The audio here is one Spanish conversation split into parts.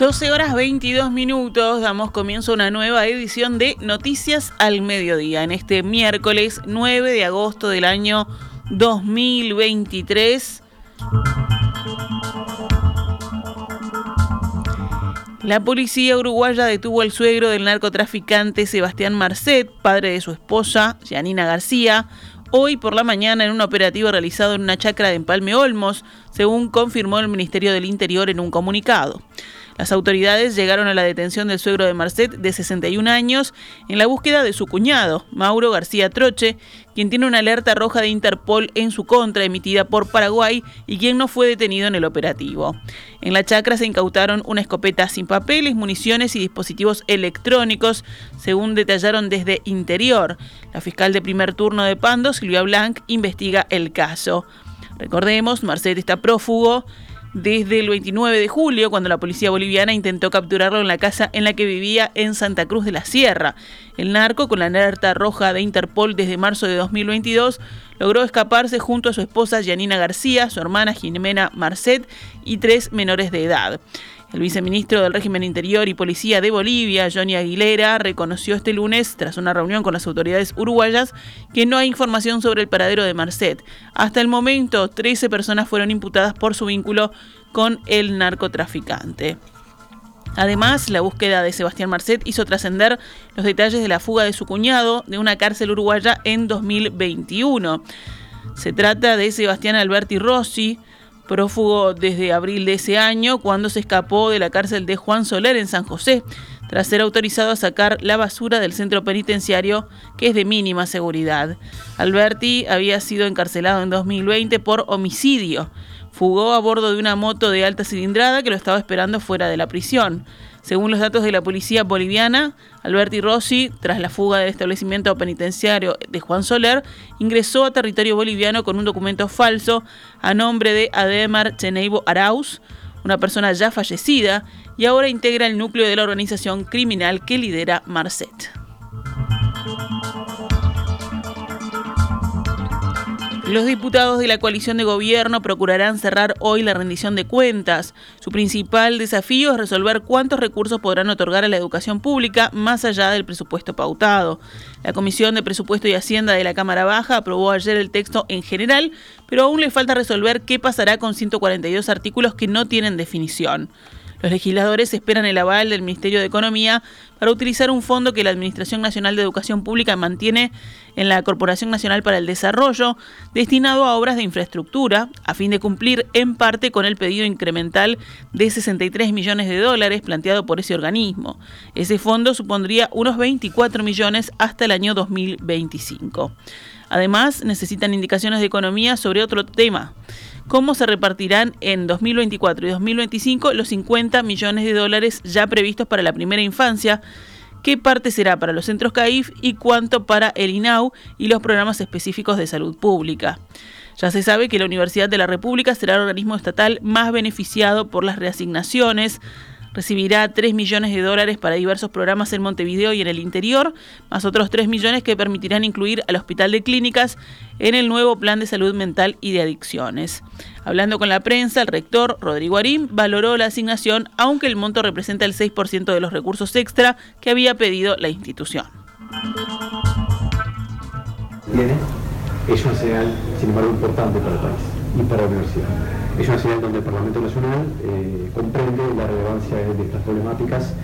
12 horas 22 minutos, damos comienzo a una nueva edición de Noticias al Mediodía en este miércoles 9 de agosto del año 2023. La policía uruguaya detuvo al suegro del narcotraficante Sebastián Marcet, padre de su esposa, Janina García, hoy por la mañana en un operativo realizado en una chacra de Empalme Olmos, según confirmó el Ministerio del Interior en un comunicado. Las autoridades llegaron a la detención del suegro de Marcet, de 61 años, en la búsqueda de su cuñado, Mauro García Troche, quien tiene una alerta roja de Interpol en su contra emitida por Paraguay y quien no fue detenido en el operativo. En la chacra se incautaron una escopeta sin papeles, municiones y dispositivos electrónicos, según detallaron desde Interior. La fiscal de primer turno de Pando, Silvia Blanc, investiga el caso. Recordemos, Marcet está prófugo desde el 29 de julio, cuando la policía boliviana intentó capturarlo en la casa en la que vivía en Santa Cruz de la Sierra. El narco, con la alerta roja de Interpol desde marzo de 2022, logró escaparse junto a su esposa Janina García, su hermana Jimena Marcet y tres menores de edad. El viceministro del régimen interior y policía de Bolivia, Johnny Aguilera, reconoció este lunes, tras una reunión con las autoridades uruguayas, que no hay información sobre el paradero de Marcet. Hasta el momento, 13 personas fueron imputadas por su vínculo con el narcotraficante. Además, la búsqueda de Sebastián Marcet hizo trascender los detalles de la fuga de su cuñado de una cárcel uruguaya en 2021. Se trata de Sebastián Alberti Rossi, prófugo desde abril de ese año, cuando se escapó de la cárcel de Juan Soler en San José, tras ser autorizado a sacar la basura del centro penitenciario, que es de mínima seguridad. Alberti había sido encarcelado en 2020 por homicidio. Fugó a bordo de una moto de alta cilindrada que lo estaba esperando fuera de la prisión. Según los datos de la policía boliviana, Alberti Rossi, tras la fuga del establecimiento penitenciario de Juan Soler, ingresó a territorio boliviano con un documento falso a nombre de Ademar Cheneibo Arauz, una persona ya fallecida, y ahora integra el núcleo de la organización criminal que lidera Marcet. Los diputados de la coalición de gobierno procurarán cerrar hoy la rendición de cuentas. Su principal desafío es resolver cuántos recursos podrán otorgar a la educación pública más allá del presupuesto pautado. La Comisión de Presupuesto y Hacienda de la Cámara Baja aprobó ayer el texto en general, pero aún le falta resolver qué pasará con 142 artículos que no tienen definición. Los legisladores esperan el aval del Ministerio de Economía para utilizar un fondo que la Administración Nacional de Educación Pública mantiene en la Corporación Nacional para el Desarrollo, destinado a obras de infraestructura, a fin de cumplir en parte con el pedido incremental de 63 millones de dólares planteado por ese organismo. Ese fondo supondría unos 24 millones hasta el año 2025. Además, necesitan indicaciones de economía sobre otro tema cómo se repartirán en 2024 y 2025 los 50 millones de dólares ya previstos para la primera infancia, qué parte será para los centros CAIF y cuánto para el INAU y los programas específicos de salud pública. Ya se sabe que la Universidad de la República será el organismo estatal más beneficiado por las reasignaciones recibirá 3 millones de dólares para diversos programas en Montevideo y en el interior, más otros 3 millones que permitirán incluir al Hospital de Clínicas en el nuevo Plan de Salud Mental y de Adicciones. Hablando con la prensa, el rector Rodrigo Arín valoró la asignación, aunque el monto representa el 6% de los recursos extra que había pedido la institución. es una señal, sin embargo, importante para el país y para la universidad. Es una señal donde el Parlamento Nacional eh, comprende la relevancia de estas problemáticas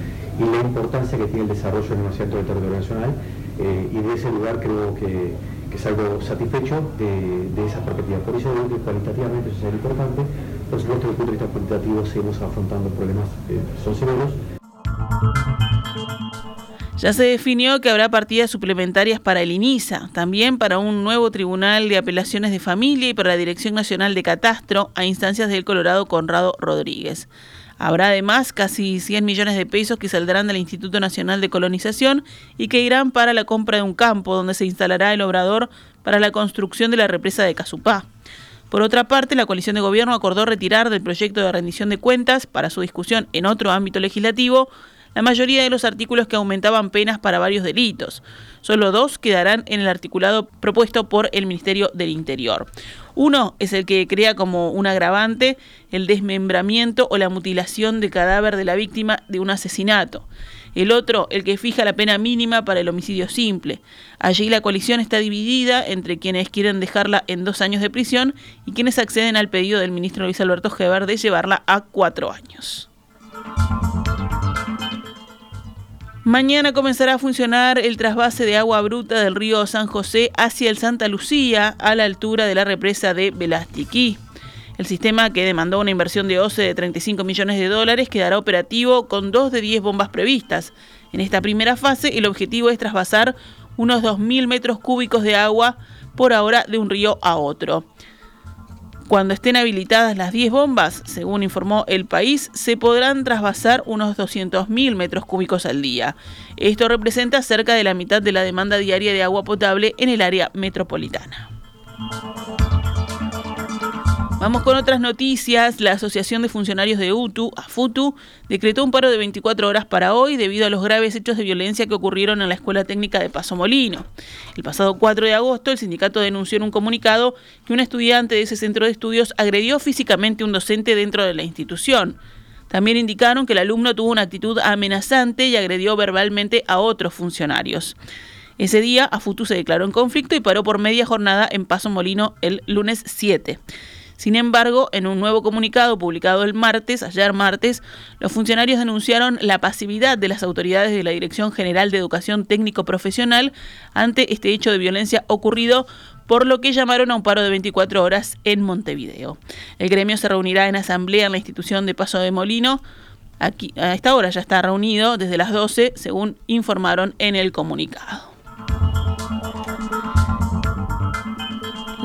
y la importancia que tiene el desarrollo en un centro del territorio nacional eh, y de ese lugar creo que, que es algo satisfecho de, de, esa perspectiva. Por eso cualitativamente eso es importante. Por supuesto, desde el punto de vista cuantitativo seguimos afrontando problemas que son severos. Ya se definió que habrá partidas suplementarias para el INISA, también para un nuevo Tribunal de Apelaciones de Familia y para la Dirección Nacional de Catastro a instancias del Colorado Conrado Rodríguez. Habrá además casi 100 millones de pesos que saldrán del Instituto Nacional de Colonización y que irán para la compra de un campo donde se instalará el obrador para la construcción de la represa de Casupá. Por otra parte, la coalición de gobierno acordó retirar del proyecto de rendición de cuentas para su discusión en otro ámbito legislativo la mayoría de los artículos que aumentaban penas para varios delitos. Solo dos quedarán en el articulado propuesto por el Ministerio del Interior. Uno es el que crea como un agravante el desmembramiento o la mutilación del cadáver de la víctima de un asesinato. El otro, el que fija la pena mínima para el homicidio simple. Allí la coalición está dividida entre quienes quieren dejarla en dos años de prisión y quienes acceden al pedido del ministro Luis Alberto Geber de llevarla a cuatro años. Mañana comenzará a funcionar el trasvase de agua bruta del río San José hacia el Santa Lucía a la altura de la represa de Velastiquí. El sistema, que demandó una inversión de OCE de 35 millones de dólares, quedará operativo con dos de 10 bombas previstas. En esta primera fase, el objetivo es trasvasar unos 2.000 metros cúbicos de agua por ahora de un río a otro. Cuando estén habilitadas las 10 bombas, según informó el país, se podrán trasvasar unos 200.000 metros cúbicos al día. Esto representa cerca de la mitad de la demanda diaria de agua potable en el área metropolitana. Vamos con otras noticias. La Asociación de Funcionarios de UTU, AFUTU, decretó un paro de 24 horas para hoy debido a los graves hechos de violencia que ocurrieron en la Escuela Técnica de Paso Molino. El pasado 4 de agosto, el sindicato denunció en un comunicado que un estudiante de ese centro de estudios agredió físicamente a un docente dentro de la institución. También indicaron que el alumno tuvo una actitud amenazante y agredió verbalmente a otros funcionarios. Ese día, AFUTU se declaró en conflicto y paró por media jornada en Paso Molino el lunes 7. Sin embargo, en un nuevo comunicado publicado el martes, ayer martes, los funcionarios denunciaron la pasividad de las autoridades de la Dirección General de Educación Técnico Profesional ante este hecho de violencia ocurrido por lo que llamaron a un paro de 24 horas en Montevideo. El gremio se reunirá en asamblea en la institución de Paso de Molino. Aquí, a esta hora ya está reunido desde las 12, según informaron en el comunicado.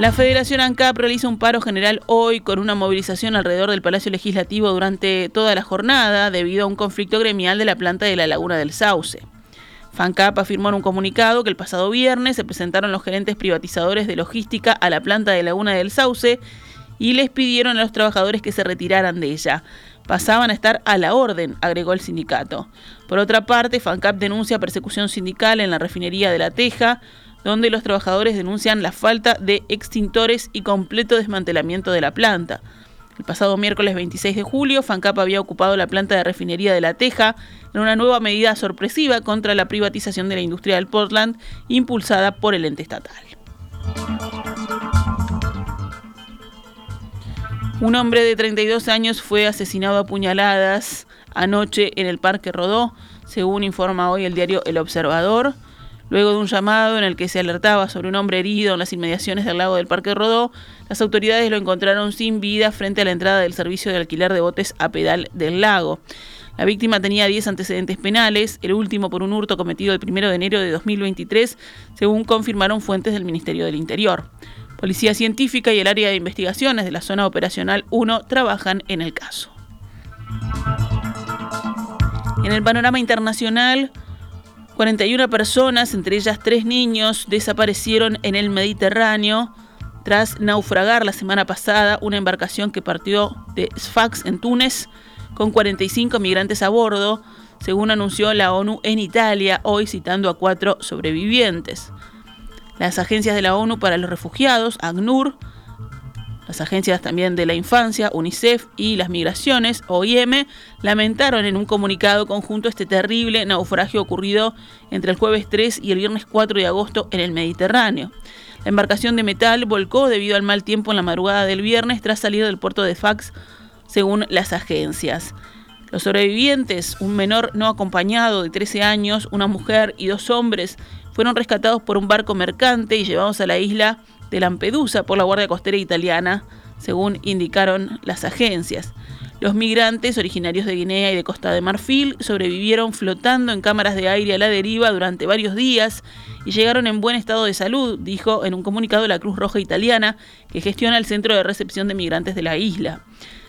La Federación ANCAP realiza un paro general hoy con una movilización alrededor del Palacio Legislativo durante toda la jornada debido a un conflicto gremial de la planta de la Laguna del Sauce. FANCAP afirmó en un comunicado que el pasado viernes se presentaron los gerentes privatizadores de logística a la planta de Laguna del Sauce y les pidieron a los trabajadores que se retiraran de ella. Pasaban a estar a la orden, agregó el sindicato. Por otra parte, FANCAP denuncia persecución sindical en la refinería de La Teja, donde los trabajadores denuncian la falta de extintores y completo desmantelamiento de la planta. El pasado miércoles 26 de julio, FANCAP había ocupado la planta de refinería de La Teja en una nueva medida sorpresiva contra la privatización de la industria del Portland impulsada por el ente estatal. Un hombre de 32 años fue asesinado a puñaladas anoche en el Parque Rodó, según informa hoy el diario El Observador. Luego de un llamado en el que se alertaba sobre un hombre herido en las inmediaciones del lago del Parque Rodó, las autoridades lo encontraron sin vida frente a la entrada del servicio de alquiler de botes a pedal del lago. La víctima tenía 10 antecedentes penales, el último por un hurto cometido el 1 de enero de 2023, según confirmaron fuentes del Ministerio del Interior. Policía Científica y el área de investigaciones de la zona operacional 1 trabajan en el caso. En el panorama internacional, 41 personas, entre ellas tres niños, desaparecieron en el Mediterráneo tras naufragar la semana pasada una embarcación que partió de Sfax en Túnez con 45 migrantes a bordo, según anunció la ONU en Italia, hoy citando a cuatro sobrevivientes. Las agencias de la ONU para los refugiados, ACNUR, las agencias también de la infancia, UNICEF y las migraciones, OIM, lamentaron en un comunicado conjunto este terrible naufragio ocurrido entre el jueves 3 y el viernes 4 de agosto en el Mediterráneo. La embarcación de metal volcó debido al mal tiempo en la madrugada del viernes tras salir del puerto de Fax, según las agencias. Los sobrevivientes, un menor no acompañado de 13 años, una mujer y dos hombres, fueron rescatados por un barco mercante y llevados a la isla de Lampedusa por la Guardia Costera Italiana, según indicaron las agencias. Los migrantes originarios de Guinea y de Costa de Marfil sobrevivieron flotando en cámaras de aire a la deriva durante varios días y llegaron en buen estado de salud, dijo en un comunicado la Cruz Roja Italiana, que gestiona el centro de recepción de migrantes de la isla.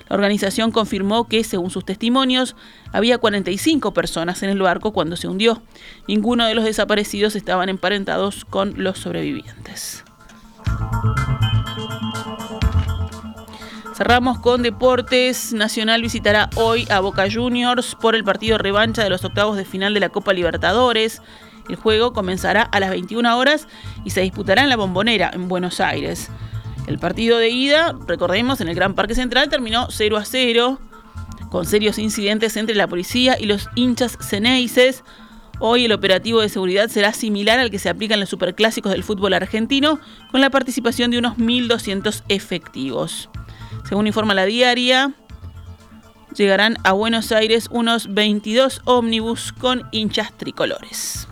La organización confirmó que, según sus testimonios, había 45 personas en el barco cuando se hundió. Ninguno de los desaparecidos estaban emparentados con los sobrevivientes. Cerramos con deportes. Nacional visitará hoy a Boca Juniors por el partido revancha de los octavos de final de la Copa Libertadores. El juego comenzará a las 21 horas y se disputará en la Bombonera, en Buenos Aires. El partido de ida, recordemos, en el Gran Parque Central terminó 0 a 0, con serios incidentes entre la policía y los hinchas ceneices. Hoy el operativo de seguridad será similar al que se aplica en los superclásicos del fútbol argentino, con la participación de unos 1.200 efectivos. Según informa la diaria, llegarán a Buenos Aires unos 22 ómnibus con hinchas tricolores.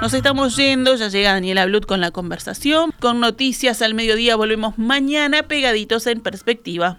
Nos estamos yendo, ya llega Daniela Blut con la conversación. Con noticias al mediodía volvemos mañana pegaditos en perspectiva.